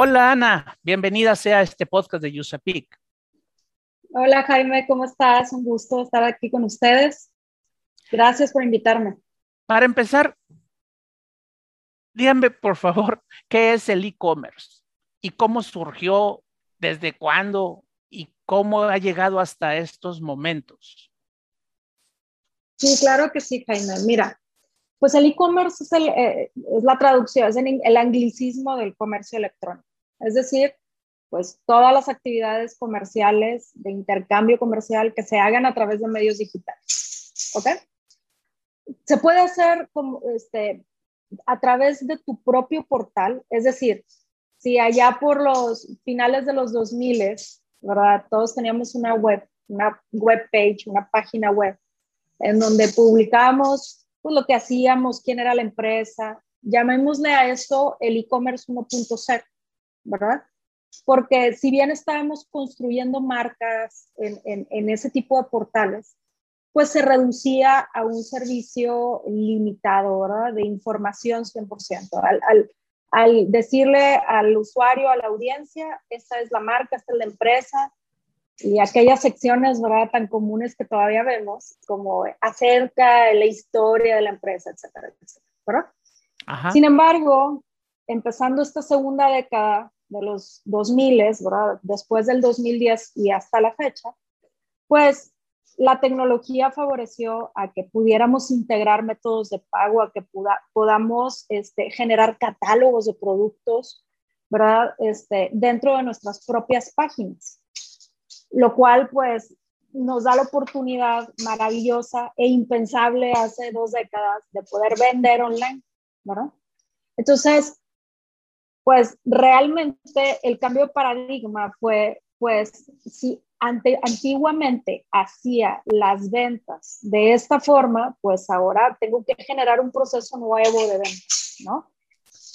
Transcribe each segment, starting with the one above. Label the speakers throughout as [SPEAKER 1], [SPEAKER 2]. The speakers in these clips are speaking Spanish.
[SPEAKER 1] Hola Ana, bienvenida sea a este podcast de USAPIC.
[SPEAKER 2] Hola Jaime, ¿cómo estás? Un gusto estar aquí con ustedes. Gracias por invitarme.
[SPEAKER 1] Para empezar, díganme por favor, ¿qué es el e-commerce? ¿Y cómo surgió? ¿Desde cuándo? ¿Y cómo ha llegado hasta estos momentos?
[SPEAKER 2] Sí, claro que sí, Jaime. Mira, pues el e-commerce es, eh, es, la traducción, es el anglicismo del comercio electrónico. Es decir, pues todas las actividades comerciales de intercambio comercial que se hagan a través de medios digitales. ¿Ok? Se puede hacer como, este, a través de tu propio portal, es decir, si allá por los finales de los 2000, ¿verdad? Todos teníamos una web, una web page, una página web, en donde publicábamos pues, lo que hacíamos, quién era la empresa. Llamémosle a eso el e-commerce 1.0, ¿verdad? Porque si bien estábamos construyendo marcas en, en, ese tipo de portales, pues se reducía a un servicio limitado, ¿verdad? De información 100%. Al, al, al decirle al usuario, a la audiencia, esta es la marca, esta es la empresa, y aquellas secciones, ¿verdad?, tan comunes que todavía vemos, como acerca de la historia de la empresa, etcétera, etcétera, ¿verdad? Sin embargo, empezando esta segunda década de los 2000, ¿verdad? Después del 2010 y hasta la fecha, pues la tecnología favoreció a que pudiéramos integrar métodos de pago, a que podamos este, generar catálogos de productos, ¿verdad? Este, dentro de nuestras propias páginas lo cual pues nos da la oportunidad maravillosa e impensable hace dos décadas de poder vender online, ¿verdad? Entonces, pues realmente el cambio de paradigma fue, pues, si ante, antiguamente hacía las ventas de esta forma, pues ahora tengo que generar un proceso nuevo de ventas, ¿no?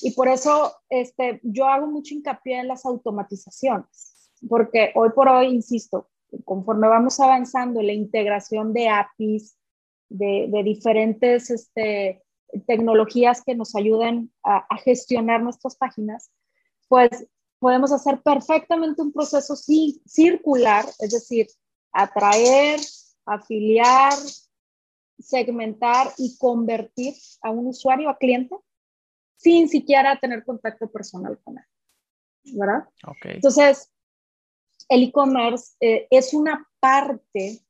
[SPEAKER 2] Y por eso este, yo hago mucho hincapié en las automatizaciones porque hoy por hoy, insisto, conforme vamos avanzando en la integración de APIs, de, diferentes este, tecnologías que nos ayuden a, gestionar nuestras páginas, pues podemos hacer perfectamente un proceso circular, es decir, atraer, afiliar, segmentar y convertir a un usuario, a cliente, sin siquiera tener contacto personal con él. ¿Verdad? Okay. Entonces, el e-commerce eh, es una parte,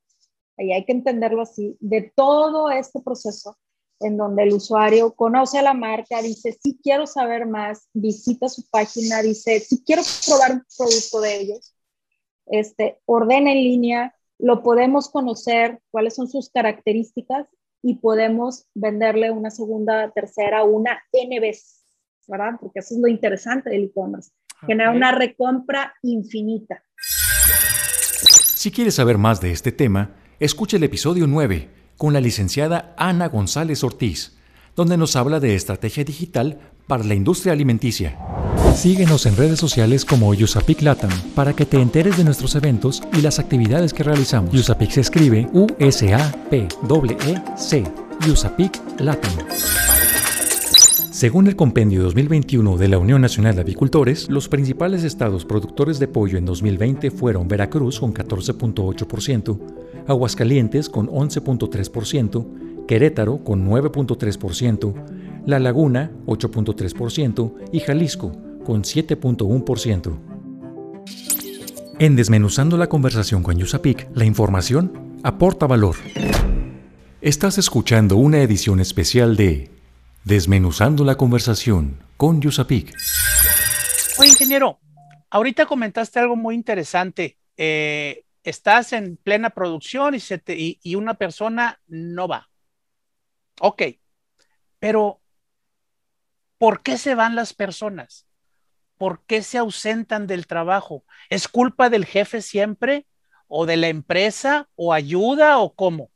[SPEAKER 2] y hay que entenderlo así, de todo este proceso en donde el usuario conoce a la marca, dice, si quiero saber más, visita su página, dice, si quiero probar un producto de ellos, este, ordena en línea, lo podemos conocer, cuáles son sus características y podemos venderle una segunda, tercera, una N veces, ¿verdad? Porque eso es lo interesante del e-commerce, genera una recompra infinita.
[SPEAKER 3] Si quieres saber más de este tema, escucha el episodio 9 con la licenciada Ana González Ortiz, donde nos habla de estrategia digital para la industria alimenticia. Síguenos en redes sociales como Usapic Latam para que te enteres de nuestros eventos y las actividades que realizamos. Usapic se escribe U-S-A-P-E-C. Usapic Latam. Según el Compendio 2021 de la Unión Nacional de Avicultores, los principales estados productores de pollo en 2020 fueron Veracruz con 14.8%, Aguascalientes con 11.3%, Querétaro con 9.3%, La Laguna 8.3% y Jalisco con 7.1%. En Desmenuzando la conversación con Yusapik, la información aporta valor. Estás escuchando una edición especial de Desmenuzando la conversación con Yusapik.
[SPEAKER 1] Oye, ingeniero, ahorita comentaste algo muy interesante. Eh, estás en plena producción y, se y, una persona no va. Ok, pero ¿por qué se van las personas? ¿por qué se ausentan del trabajo? ¿Es culpa del jefe siempre? ¿O de la empresa? ¿O ayuda? ¿O cómo?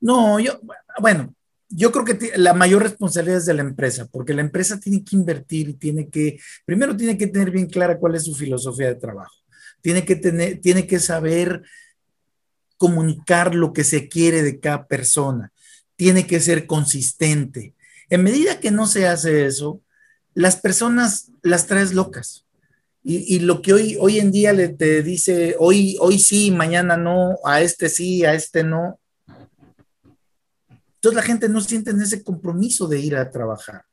[SPEAKER 4] No, yo, bueno, yo creo que la mayor responsabilidad es de la empresa, porque la empresa tiene que invertir y tiene que, primero tiene que tener bien clara cuál es su filosofía de trabajo. Tiene que tener, tiene que saber comunicar lo que se quiere de cada persona. Tiene que ser consistente. En medida que no se hace eso, las personas las traes locas. Y, lo que hoy, hoy en día le te dice, hoy, hoy sí, mañana no, a este sí, a este no. Entonces la gente no siente ese compromiso de ir a trabajar.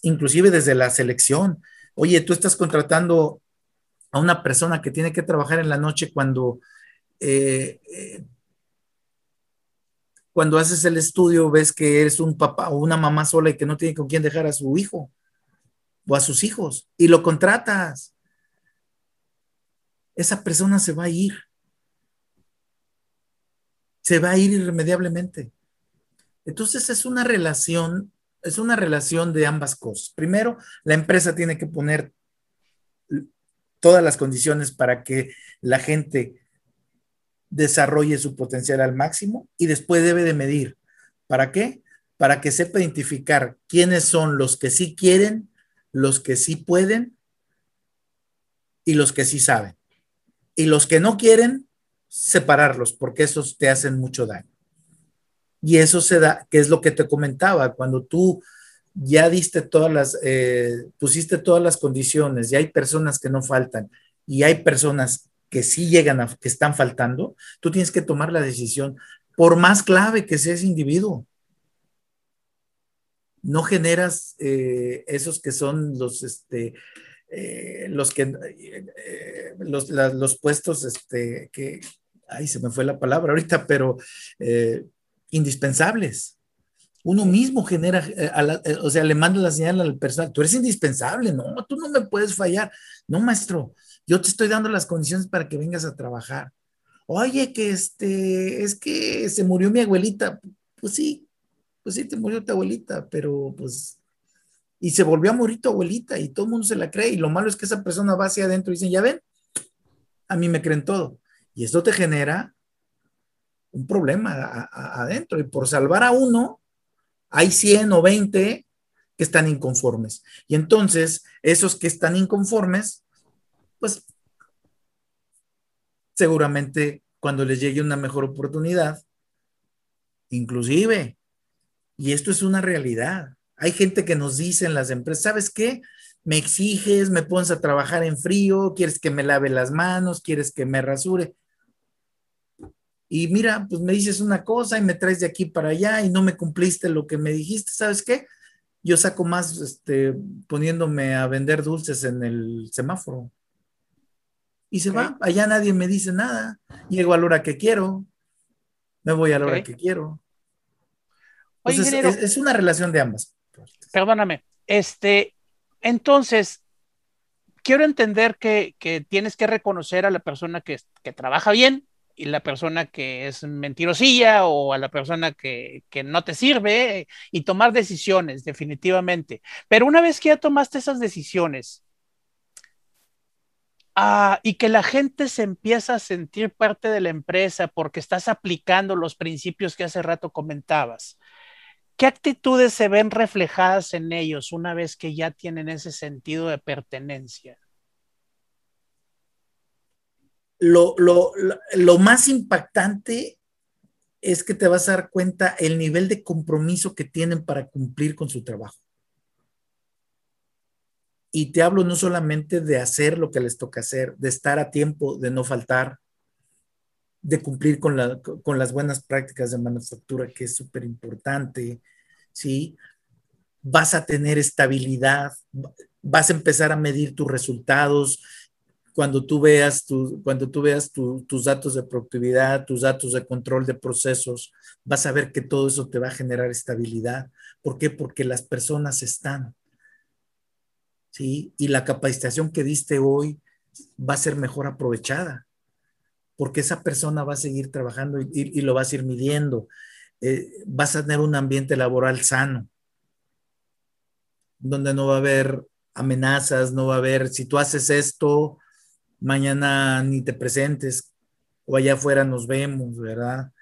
[SPEAKER 4] Inclusive desde la selección. Oye, tú estás contratando a una persona que tiene que trabajar en la noche cuando, eh, eh, cuando haces el estudio, ves que eres un papá o una mamá sola y que no tiene con quién dejar a su hijo o a sus hijos y lo contratas. Esa persona se va a ir. Se va a ir irremediablemente. Entonces es una relación, es una relación de ambas cosas. Primero, la empresa tiene que poner todas las condiciones para que la gente desarrolle su potencial al máximo y después debe de medir. ¿Para qué? Para que sepa identificar quiénes son los que sí quieren los que sí pueden y los que sí saben. Y los que no quieren, separarlos, porque esos te hacen mucho daño. Y eso se da, que es lo que te comentaba, cuando tú ya diste todas las, eh, pusiste todas las condiciones y hay personas que no faltan y hay personas que sí llegan a, que están faltando, tú tienes que tomar la decisión, por más clave que sea ese individuo. No generas eh, esos que son los, este, eh, los que, eh, los, puestos, este, que, ay, se me fue la palabra ahorita, pero indispensables. Uno mismo genera, o sea, le manda la señal al personal, tú eres indispensable, no, tú no me puedes fallar. No, maestro, yo te estoy dando las condiciones para que vengas a trabajar. Oye, que este, es que se murió mi abuelita. Pues sí, pues sí, te murió tu abuelita, pero pues, y se volvió a morir tu abuelita y todo el mundo se la cree y lo malo es que esa persona va hacia adentro y dicen, ya ven, a mí me creen todo. Y esto te genera un problema adentro y por salvar a uno, hay 100 o 20 que están inconformes. Y entonces, esos que están inconformes, pues seguramente cuando les llegue una mejor oportunidad, inclusive y esto es una realidad. Hay gente que nos dice en las empresas, ¿sabes qué? Me exiges, me pones a trabajar en frío, quieres que me lave las manos, quieres que me rasure. Y mira, pues me dices una cosa y me traes de aquí para allá y no me cumpliste lo que me dijiste, ¿sabes qué? Yo saco más este, poniéndome a vender dulces en el semáforo. Y se va, allá nadie me dice nada. Llego a la hora que quiero, me voy a la hora que quiero es, una relación de ambas.
[SPEAKER 1] Perdóname, este, entonces, quiero entender que, tienes que reconocer a la persona que, trabaja bien y la persona que es mentirosilla o a la persona que, no te sirve y tomar decisiones, definitivamente. Pero una vez que ya tomaste esas decisiones ah, y que la gente se empieza a sentir parte de la empresa porque estás aplicando los principios que hace rato comentabas, ¿Qué actitudes se ven reflejadas en ellos una vez que ya tienen ese sentido de pertenencia?
[SPEAKER 4] Lo, más impactante es que te vas a dar cuenta el nivel de compromiso que tienen para cumplir con su trabajo. Y te hablo no solamente de hacer lo que les toca hacer, de estar a tiempo, de no faltar, de cumplir con, las buenas prácticas de manufactura, que es súper importante, ¿sí? Vas a tener estabilidad, vas a empezar a medir tus resultados. Cuando tú veas, cuando tú veas tus datos de productividad, tus datos de control de procesos, vas a ver que todo eso te va a generar estabilidad. ¿Por qué? Porque las personas están. ¿Sí? Y la capacitación que diste hoy va a ser mejor aprovechada porque esa persona va a seguir trabajando y, lo vas a ir midiendo. Eh, vas a tener un ambiente laboral sano, donde no va a haber amenazas, no va a haber, si tú haces esto, mañana ni te presentes o allá afuera nos vemos, ¿verdad?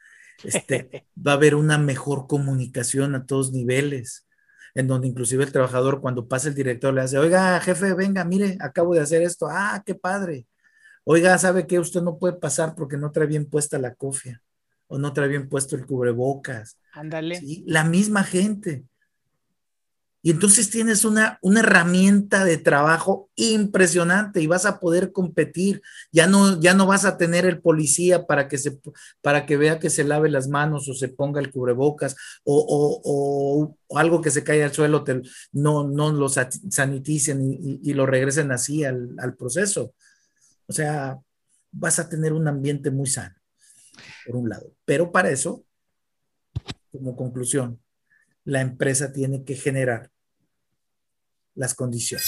[SPEAKER 4] Este, va a haber una mejor comunicación a todos niveles, en donde inclusive el trabajador cuando pasa el director le hace, oiga, jefe, venga, mire, acabo de hacer esto, ah, qué padre. Oiga, ¿sabe que usted no puede pasar porque no trae bien puesta la cofia o no trae bien puesto el cubrebocas?
[SPEAKER 1] Ándale.
[SPEAKER 4] La misma gente. Y entonces tienes una, una herramienta de trabajo impresionante y vas a poder competir. Ya no, ya no vas a tener el policía para que, se, para que vea que se lave las manos o se ponga el cubrebocas o, algo que se cae al suelo, no, no lo saniticen y, lo regresen así al, al proceso. O sea, vas a tener un ambiente muy sano, por un lado. Pero para eso, como conclusión, la empresa tiene que generar las condiciones.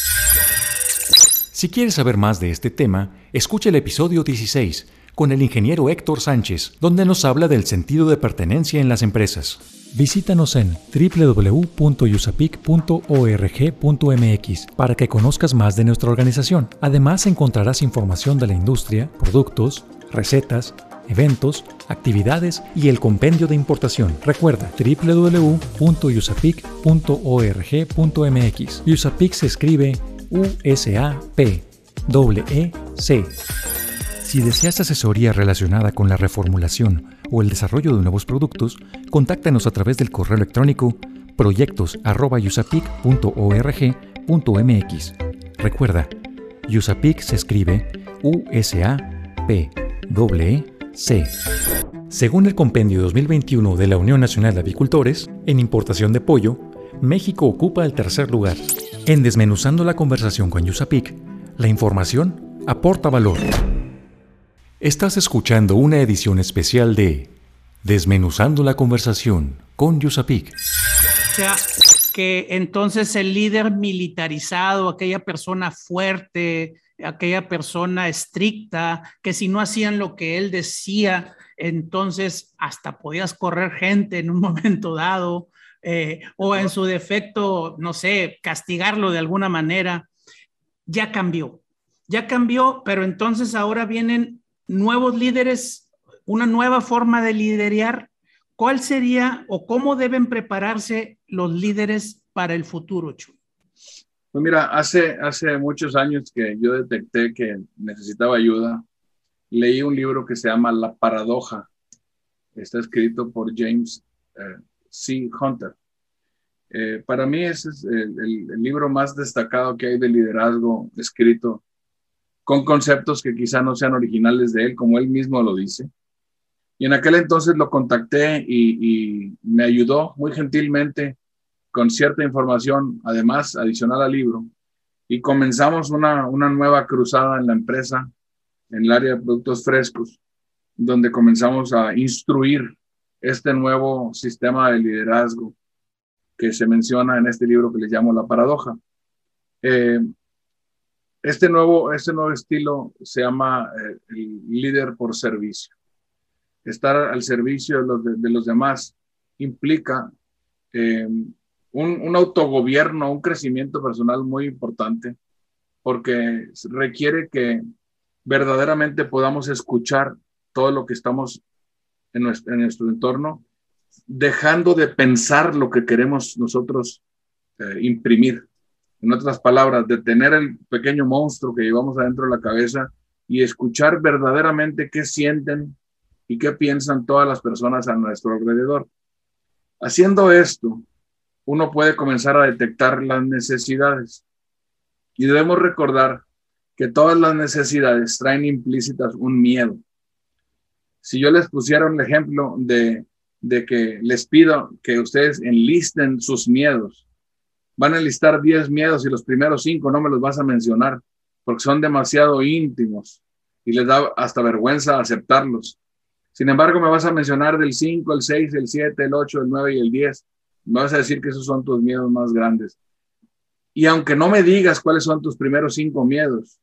[SPEAKER 3] Si quieres saber más de este tema, escucha el episodio 16 con el ingeniero Héctor Sánchez, donde nos habla del sentido de pertenencia en las empresas. Visítanos en www.usapic.org.mx para que conozcas más de nuestra organización. Además encontrarás información de la industria, productos, recetas, eventos, actividades y el compendio de importación. Recuerda www.usapic.org.mx. USAPIC se escribe U-S-A-P, E C. Si deseas asesoría relacionada con la reformulación o el desarrollo de nuevos productos, contáctanos a través del correo electrónico proyectos.usapic.org.mx. Recuerda, USAPIC se escribe U-S-A-P, E C. Según el compendio 2021 de la Unión Nacional de Avicultores, en importación de pollo, México ocupa el tercer lugar. En Desmenuzando la conversación con Yusapic, la información aporta valor. Estás escuchando una edición especial de Desmenuzando la conversación con Yusapic.
[SPEAKER 1] O sea, que entonces el líder militarizado, aquella persona fuerte, aquella persona estricta, que si no hacían lo que él decía, entonces hasta podías correr gente en un momento dado, eh, o en su defecto, no sé, castigarlo de alguna manera, ya cambió, ya cambió, pero entonces ahora vienen nuevos líderes, una nueva forma de liderar. ¿Cuál sería o cómo deben prepararse los líderes para el futuro, Chu?
[SPEAKER 5] Pues mira, hace, muchos años que yo detecté que necesitaba ayuda, leí un libro que se llama La Paradoja. Está escrito por James eh, C. Hunter. Eh, para mí ese es el, libro más destacado que hay de liderazgo escrito con conceptos que quizá no sean originales de él, como él mismo lo dice. Y en aquel entonces lo contacté y me ayudó muy gentilmente con cierta información, además, adicional al libro, y comenzamos una, una nueva cruzada en la empresa, en el área de productos frescos, donde comenzamos a instruir este nuevo sistema de liderazgo que se menciona en este libro que le llamo La Paradoja. Eh, este, nuevo, este nuevo estilo se llama eh, el líder por servicio. Estar al servicio de los, de, los demás implica eh, un, autogobierno, un crecimiento personal muy importante, porque requiere que verdaderamente podamos escuchar todo lo que estamos en nuestro, en nuestro entorno, dejando de pensar lo que queremos nosotros eh, imprimir. En otras palabras, de tener el pequeño monstruo que llevamos adentro de la cabeza y escuchar verdaderamente qué sienten y qué piensan todas las personas a nuestro alrededor. Haciendo esto, uno puede comenzar a detectar las necesidades. Y debemos recordar que todas las necesidades traen implícitas un miedo. Si yo les pusiera un ejemplo de, de que les pido que ustedes enlisten sus miedos, van a enlistar 10 miedos y los primeros 5 no me los vas a mencionar porque son demasiado íntimos y les da hasta vergüenza aceptarlos. Sin embargo, me vas a mencionar del 5, el 6, el 7, el 8, el 9 y el 10 me vas a decir que esos son tus miedos más grandes. Y aunque no me digas cuáles son tus primeros cinco miedos,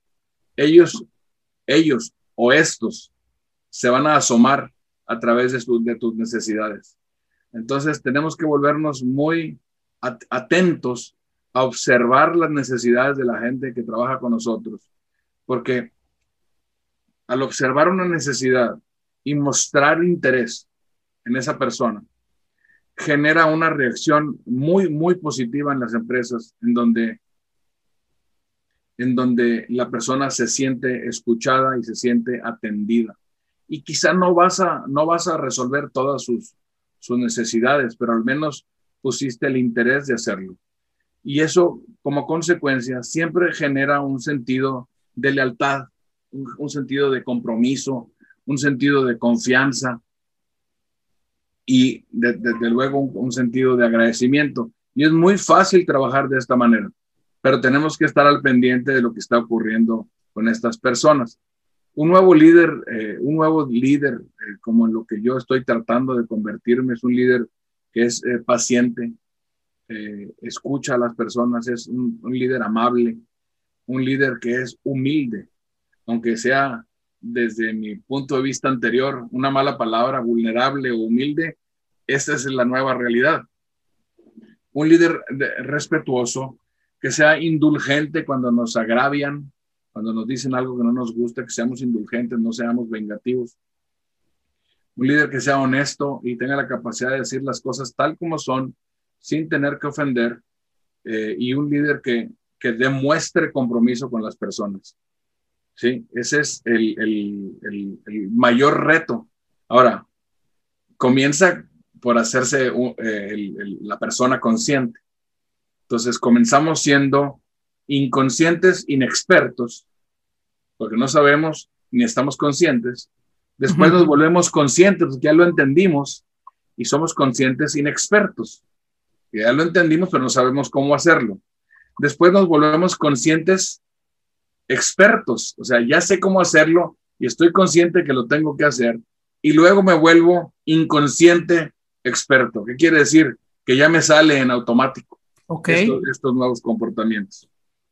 [SPEAKER 5] ellos, ellos o estos se van a asomar a través de, de tus necesidades. Entonces tenemos que volvernos muy atentos a observar las necesidades de la gente que trabaja con nosotros, porque al observar una necesidad y mostrar interés en esa persona, genera una reacción muy, muy positiva en las empresas, en donde, en donde la persona se siente escuchada y se siente atendida. Y quizá no vas a, no vas a resolver todas sus, sus necesidades, pero al menos pusiste el interés de hacerlo. Y eso, como consecuencia, siempre genera un sentido de lealtad, un, sentido de compromiso, un sentido de confianza y desde luego un, sentido de agradecimiento. Y es muy fácil trabajar de esta manera, pero tenemos que estar al pendiente de lo que está ocurriendo con estas personas. Un nuevo líder, eh, un nuevo líder, eh, como en lo que yo estoy tratando de convertirme, es un líder que es eh, paciente, escucha a las personas, es un, líder amable, un líder que es humilde, aunque sea desde mi punto de vista anterior una mala palabra, vulnerable o humilde, esta es la nueva realidad. Un líder respetuoso, que sea indulgente cuando nos agravian, cuando nos dicen algo que no nos gusta, que seamos indulgentes, no seamos vengativos. Un líder que sea honesto y tenga la capacidad de decir las cosas tal como son, sin tener que ofender. Eh, y un líder que, que demuestre compromiso con las personas. ¿Sí? Ese es el, el, el, mayor reto. Ahora, comienza por hacerse eh, la persona consciente. Entonces, comenzamos siendo inconscientes, inexpertos, porque no sabemos ni estamos conscientes. Después nos volvemos conscientes, ya lo entendimos, y somos conscientes inexpertos. Ya lo entendimos, pero no sabemos cómo hacerlo. Después nos volvemos conscientes expertos, o sea, ya sé cómo hacerlo y estoy consciente que lo tengo que hacer. Y luego me vuelvo inconsciente experto. ¿Qué quiere decir? Que ya me sale en automático estos nuevos comportamientos.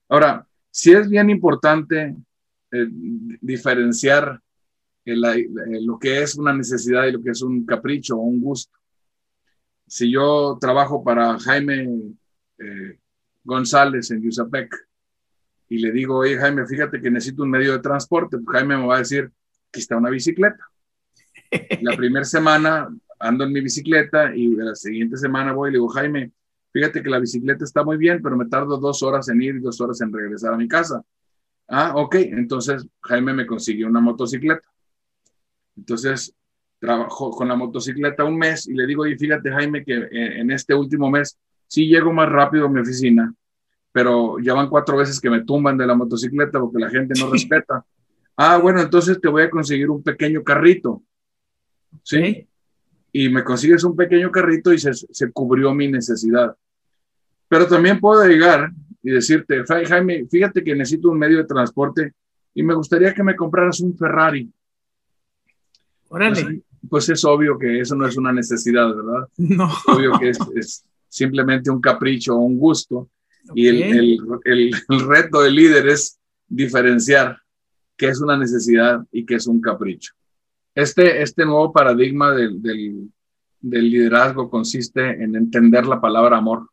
[SPEAKER 5] Ahora, sí es bien importante eh, diferenciar lo que es una necesidad y lo que es un capricho o un gusto. Si yo trabajo para Jaime eh, González en Yusapec y le digo, oye Jaime, fíjate que necesito un medio de transporte, pues Jaime me va a decir, aquí está una bicicleta. La primera semana ando en mi bicicleta y la siguiente semana voy y le digo, Jaime, fíjate que la bicicleta está muy bien, pero me tardo dos horas en ir y dos horas en regresar a mi casa. Ah, ok, entonces Jaime me consiguió una motocicleta. Entonces trabajo con la motocicleta un mes y le digo, y fíjate Jaime que en este último mes sí llego más rápido a mi oficina, pero ya van cuatro veces que me tumban de la motocicleta porque la gente no respeta. Ah, bueno, entonces te voy a conseguir un pequeño carrito. ¿Sí? Y me consigues un pequeño carrito y se, se cubrió mi necesidad. Pero también puedo llegar y decirte, Jaime, fíjate que necesito un medio de transporte y me gustaría que me compraras un Ferrari. Pues, pues, es obvio que eso no es una necesidad, ¿verdad?
[SPEAKER 1] No.
[SPEAKER 5] Es obvio que es, simplemente un capricho o un gusto. Y el, el, el, reto del líder es diferenciar qué es una necesidad y qué es un capricho. Este, este nuevo paradigma del, del, del liderazgo consiste en entender la palabra amor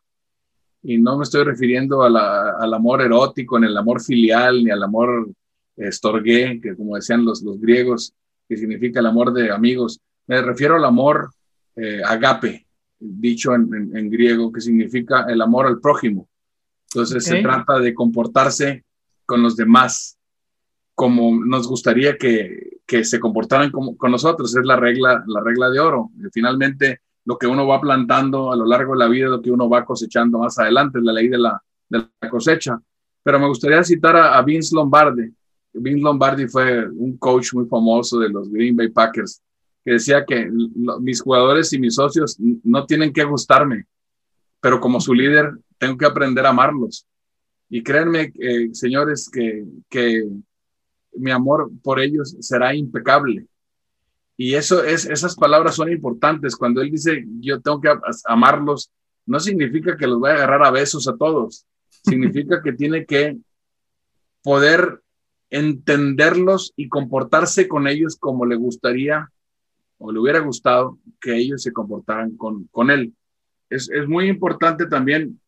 [SPEAKER 5] y no me estoy refiriendo al amor erótico, ni al amor filial, ni al amor estorgué, que como decían los, los griegos, que significa el amor de amigos. Me refiero al amor eh, agape, dicho en, griego, que significa el amor al prójimo. Entonces se trata de comportarse con los demás como nos gustaría que, que se comportaran como, con nosotros. Es la regla, la regla de oro. finalmente, lo que uno va plantando a lo largo de la vida, lo que uno va cosechando más adelante, es la ley de la, de la cosecha. Pero me gustaría citar a, Vince Lombardi. Vince Lombardi fue un coach muy famoso de los Green Bay Packers, que decía que mis jugadores y mis socios no tienen que gustarme, pero como su líder tengo que aprender a amarlos. Y créanme, eh, señores, que, que mi amor por ellos será impecable. Y eso es, esas palabras son importantes. Cuando él dice, yo tengo que amarlos, no significa que los vaya a agarrar a besos a todos. Significa que tiene que poder entenderlos y comportarse con ellos como le gustaría o le hubiera gustado que ellos se comportaran con, con él. Es, es muy importante también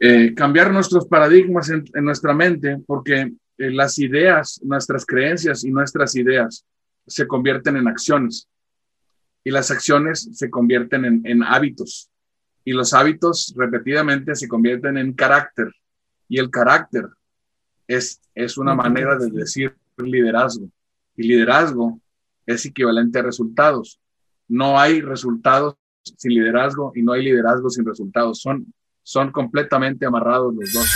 [SPEAKER 5] eh, cambiar nuestros paradigmas en, nuestra mente, porque eh, las ideas, nuestras creencias y nuestras ideas se convierten en acciones. Y las acciones se convierten en, en hábitos. Y los hábitos repetidamente se convierten en carácter. Y el carácter es, es una manera de decir liderazgo. Y liderazgo es equivalente a resultados. No hay resultados sin liderazgo y no hay liderazgo sin resultados. Son, son completamente amarrados los dos.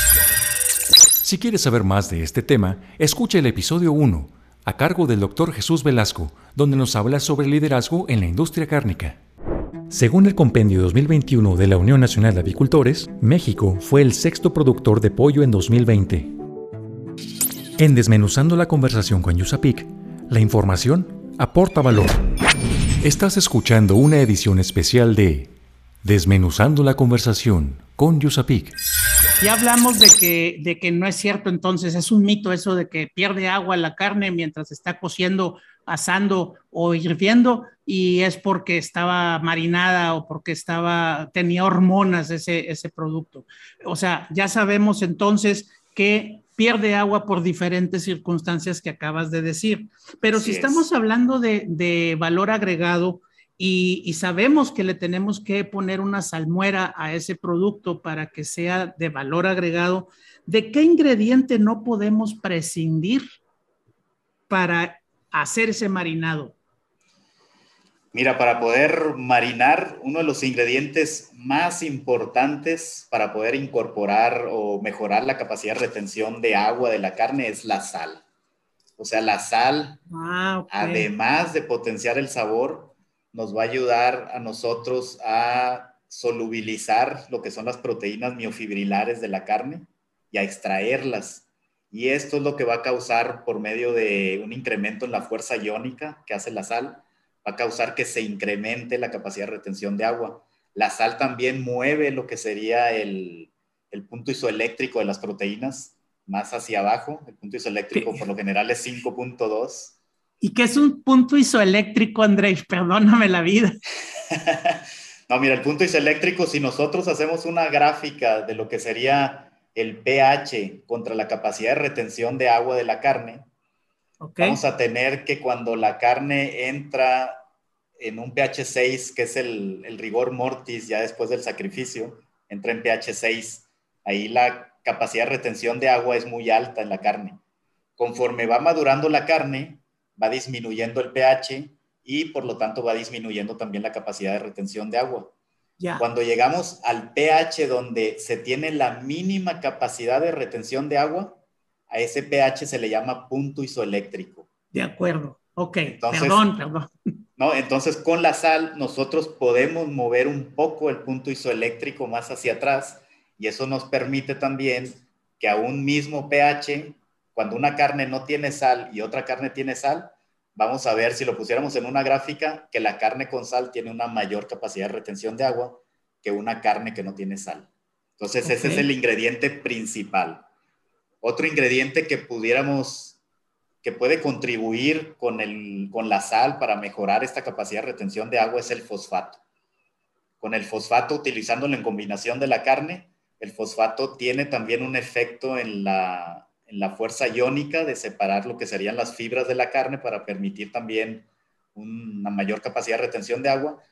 [SPEAKER 3] Si quieres saber más de este tema, escucha el episodio 1, a cargo del doctor Jesús Velasco, donde nos habla sobre liderazgo en la industria cárnica. Según el compendio 2021 de la Unión Nacional de Avicultores, México fue el sexto productor de pollo en 2020. En Desmenuzando la conversación con Yusapik, la información aporta valor. Estás escuchando una edición especial de Desmenuzando la conversación con Yusapik.
[SPEAKER 1] Ya hablamos de que, de que no es cierto, entonces es un mito eso de que pierde agua la carne mientras está cociendo, asando o hirviendo y es porque estaba marinada o porque estaba, tenía hormonas ese, ese producto. O sea, ya sabemos entonces que pierde agua por diferentes circunstancias que acabas de decir. Pero si estamos hablando de, valor agregado y, sabemos que le tenemos que poner una salmuera a ese producto para que sea de valor agregado, ¿de qué ingrediente no podemos prescindir para hacer ese marinado?
[SPEAKER 6] Mira, para poder marinar, uno de los ingredientes más importantes para poder incorporar o mejorar la capacidad de retención de agua de la carne es la sal. O sea, la sal, ah, además de potenciar el sabor, nos va a ayudar a nosotros a solubilizar lo que son las proteínas miofibrilares de la carne y a extraerlas. Y esto es lo que va a causar por medio de un incremento en la fuerza iónica que hace la sal va a causar que se incremente la capacidad de retención de agua. La sal también mueve lo que sería el, punto isoeléctrico de las proteínas más hacia abajo. El punto isoeléctrico por lo general es 5.2.
[SPEAKER 1] ¿Y qué es un punto isoeléctrico, Andrés? Perdóname la vida.
[SPEAKER 6] no, mira, el punto isoeléctrico, si nosotros hacemos una gráfica de lo que sería el pH contra la capacidad de retención de agua de la carne, Vamos a tener que cuando la carne entra en un pH 6, que es el, el, rigor mortis ya después del sacrificio, entra en pH 6, ahí la capacidad de retención de agua es muy alta en la carne. Conforme va madurando la carne, va disminuyendo el pH y por lo tanto va disminuyendo también la capacidad de retención de agua. Ya. Cuando llegamos al pH donde se tiene la mínima capacidad de retención de agua, a ese pH se le llama punto isoeléctrico.
[SPEAKER 1] De acuerdo. Ok, perdón, perdón.
[SPEAKER 6] No, entonces con la sal nosotros podemos mover un poco el punto isoeléctrico más hacia atrás y eso nos permite también que a un mismo pH, cuando una carne no tiene sal y otra carne tiene sal, vamos a ver si lo pusiéramos en una gráfica que la carne con sal tiene una mayor capacidad de retención de agua que una carne que no tiene sal. Entonces ese es el ingrediente principal. Otro ingrediente que pudiéramos, que puede contribuir con, el, con la sal para mejorar esta capacidad de retención de agua es el fosfato. Con el fosfato, utilizándolo en combinación de la carne, el fosfato tiene también un efecto en la, la fuerza iónica de separar lo que serían las fibras de la carne para permitir también una mayor capacidad de retención de agua,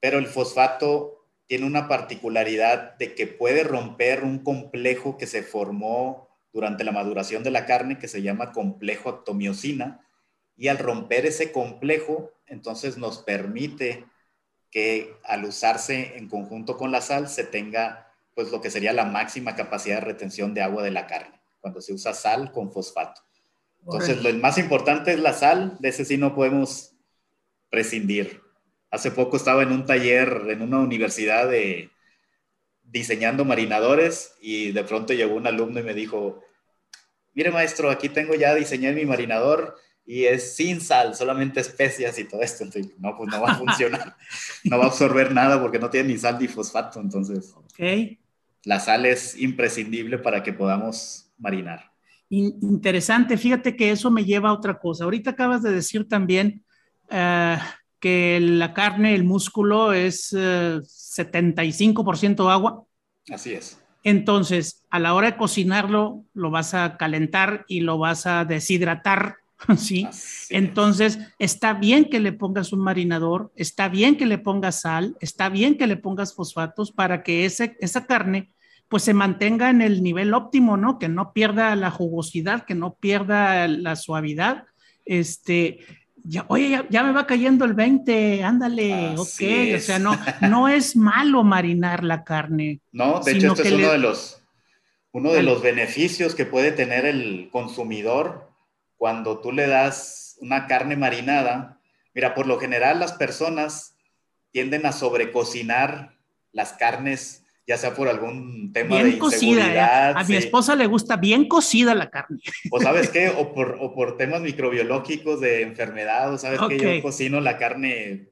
[SPEAKER 6] pero el fosfato tiene una particularidad de que puede romper un complejo que se formó durante la maduración de la carne que se llama complejo actomiosina y al romper ese complejo, entonces nos permite que al usarse en conjunto con la sal se tenga pues lo que sería la máxima capacidad de retención de agua de la carne, cuando se usa sal con fosfato. Entonces, lo más importante es la sal, de ese sí no podemos prescindir. Hace poco estaba en un taller en una universidad de diseñando marinadores y de pronto llegó un alumno y me dijo, mire maestro, aquí tengo ya diseñé mi marinador y es sin sal, solamente especias y todo esto. Entonces, no, pues no va a funcionar. no va a absorber nada porque no tiene ni sal ni fosfato. Entonces, okay. la sal es imprescindible para que podamos marinar.
[SPEAKER 1] Interesante, fíjate que eso me lleva a otra cosa. Ahorita acabas de decir también eh, que la carne, el músculo es 75% eh, agua.
[SPEAKER 6] Así es.
[SPEAKER 1] Entonces, a la hora de cocinarlo, lo vas a calentar y lo vas a deshidratar, ¿sí? Entonces, está bien que le pongas un marinador, está bien que le pongas sal, está bien que le pongas fosfatos para que ese, esa carne pues se mantenga en el nivel óptimo, ¿no? Que no pierda la jugosidad, que no pierda la suavidad. Este, ya, oye, ya, me va cayendo el 20, ándale, ok, o sea, no, no es malo marinar la carne.
[SPEAKER 6] No, de hecho, este es uno de los, uno de los beneficios que puede tener el consumidor cuando tú le das una carne marinada. Mira, por lo general las personas tienden a sobrecocinar las carnes ya sea por algún tema de inseguridad.
[SPEAKER 1] Cocida, A mi esposa le gusta bien cocida la carne.
[SPEAKER 6] O sabes qué, o por, o por temas microbiológicos de enfermedad, o sabes que yo cocino la carne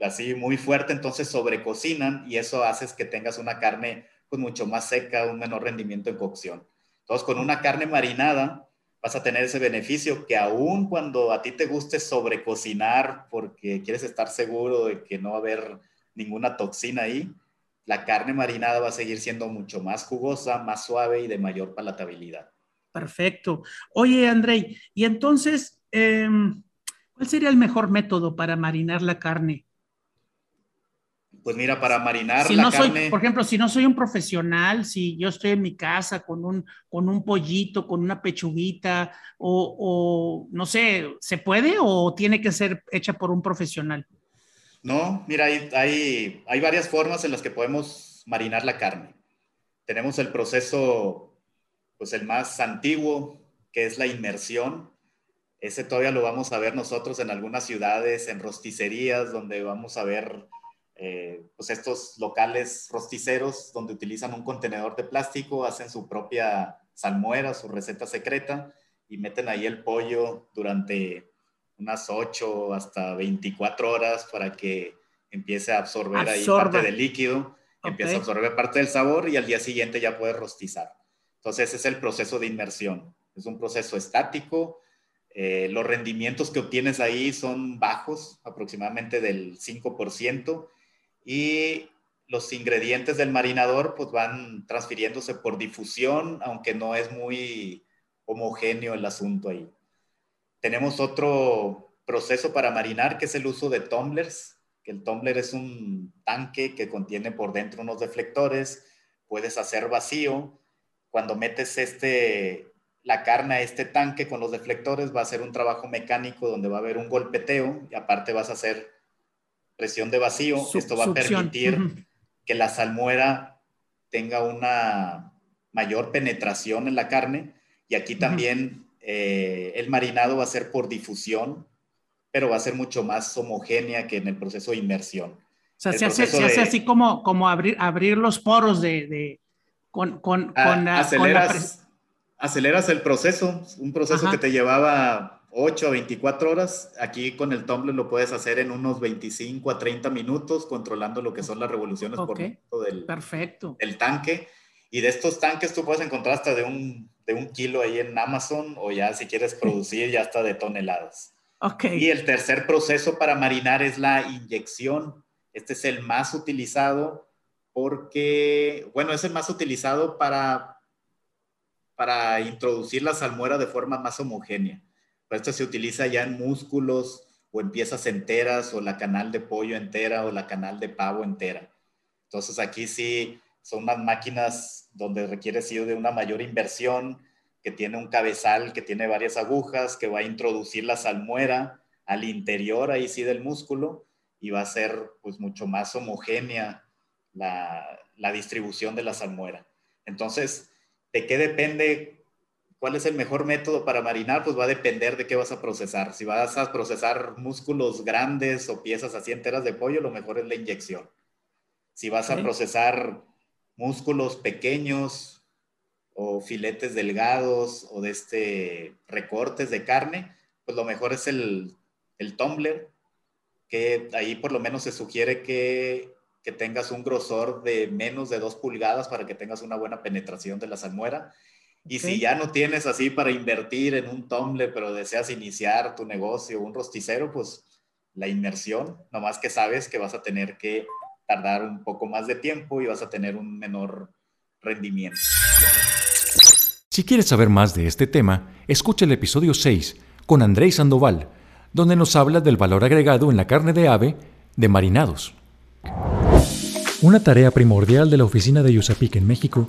[SPEAKER 6] así muy fuerte, entonces sobrecocinan y eso hace que tengas una carne pues mucho más seca, un menor rendimiento en cocción. Entonces con una carne marinada vas a tener ese beneficio que aún cuando a ti te guste sobrecocinar porque quieres estar seguro de que no va a haber ninguna toxina ahí, la carne marinada va a seguir siendo mucho más jugosa, más suave y de mayor palatabilidad.
[SPEAKER 1] Perfecto. Oye, Andrei, y entonces, em, ¿cuál sería el mejor método para marinar la carne?
[SPEAKER 6] Pues mira, para marinar
[SPEAKER 1] si no soy, Por ejemplo, si no soy un profesional, si yo estoy en mi casa con un, con un pollito, con una pechuguita, o, o no sé, ¿se puede o tiene que ser hecha por un profesional?
[SPEAKER 6] No, mira, hay, hay, varias formas en las que podemos marinar la carne. Tenemos el proceso, pues el más antiguo, que es la inmersión. Ese todavía lo vamos a ver nosotros en algunas ciudades, en rosticerías, donde vamos a ver eh, pues estos locales rosticeros donde utilizan un contenedor de plástico, hacen su propia salmuera, su receta secreta y meten ahí el pollo durante unas 8 hasta 24 horas para que empiece a absorber ahí parte del líquido, empiece a absorber parte del sabor y al día siguiente ya puede rostizar. Entonces ese es el proceso de inmersión. Es un proceso estático. Eh, los rendimientos que obtienes ahí son bajos, aproximadamente del 5%, y los ingredientes del marinador pues van transfiriéndose por difusión, aunque no es muy homogéneo el asunto ahí. Tenemos otro proceso para marinar que es el uso de tumblers, el tumbler es un tanque que contiene por dentro unos deflectores, puedes hacer vacío. Cuando metes este, la carne a este tanque con los deflectores va a ser un trabajo mecánico donde va a haber un golpeteo y aparte vas a hacer presión de vacío. Esto va a permitir que la salmuera tenga una mayor penetración en la carne y aquí también eh, el marinado va a ser por difusión, pero va a ser mucho más homogénea que en el proceso de inmersión. O
[SPEAKER 1] sea, se hace, así como, como abrir, abrir los poros de, con, con,
[SPEAKER 6] ah, aceleras, aceleras el proceso, un proceso que te llevaba 8 a 24 horas. Aquí con el tumbler lo puedes hacer en unos 25 a 30 minutos, controlando lo que son las revoluciones por minuto del,
[SPEAKER 1] Perfecto.
[SPEAKER 6] del tanque. Y de estos tanques tú puedes encontrar hasta de un, de un kilo ahí en Amazon o ya si quieres producir ya hasta de toneladas.
[SPEAKER 1] Okay.
[SPEAKER 6] Y el tercer proceso para marinar es la inyección. Este es el más utilizado porque, bueno, es el más utilizado para, para introducir la salmuera de forma más homogénea. Esto se utiliza ya en músculos o en piezas enteras o la canal de pollo entera o la canal de pavo entera. Entonces aquí sí son unas máquinas donde requiere sido de una mayor inversión, que tiene un cabezal, que tiene varias agujas, que va a introducir la salmuera al interior ahí sí del músculo y va a ser pues mucho más homogénea la, la distribución de la salmuera. Entonces, ¿de qué depende? ¿Cuál es el mejor método para marinar? Pues va a depender de qué vas a procesar. Si vas a procesar músculos grandes o piezas así enteras de pollo, lo mejor es la inyección. Si vas a procesar músculos pequeños o filetes delgados o de este recortes de carne, pues lo mejor es el, el tumbler, que ahí por lo menos se sugiere que, que tengas un grosor de menos de 2 pulgadas para que tengas una buena penetración de la salmuera. Y si ya no tienes así para invertir en un tumbler, pero deseas iniciar tu negocio, un rosticero, pues la inmersión, nomás que sabes que vas a tener que tardar un poco más de tiempo y vas a tener un menor rendimiento.
[SPEAKER 3] Si quieres saber más de este tema, escucha el episodio 6 con Andrés Sandoval, donde nos habla del valor agregado en la carne de ave de marinados. Una tarea primordial de la oficina de Yusapic en México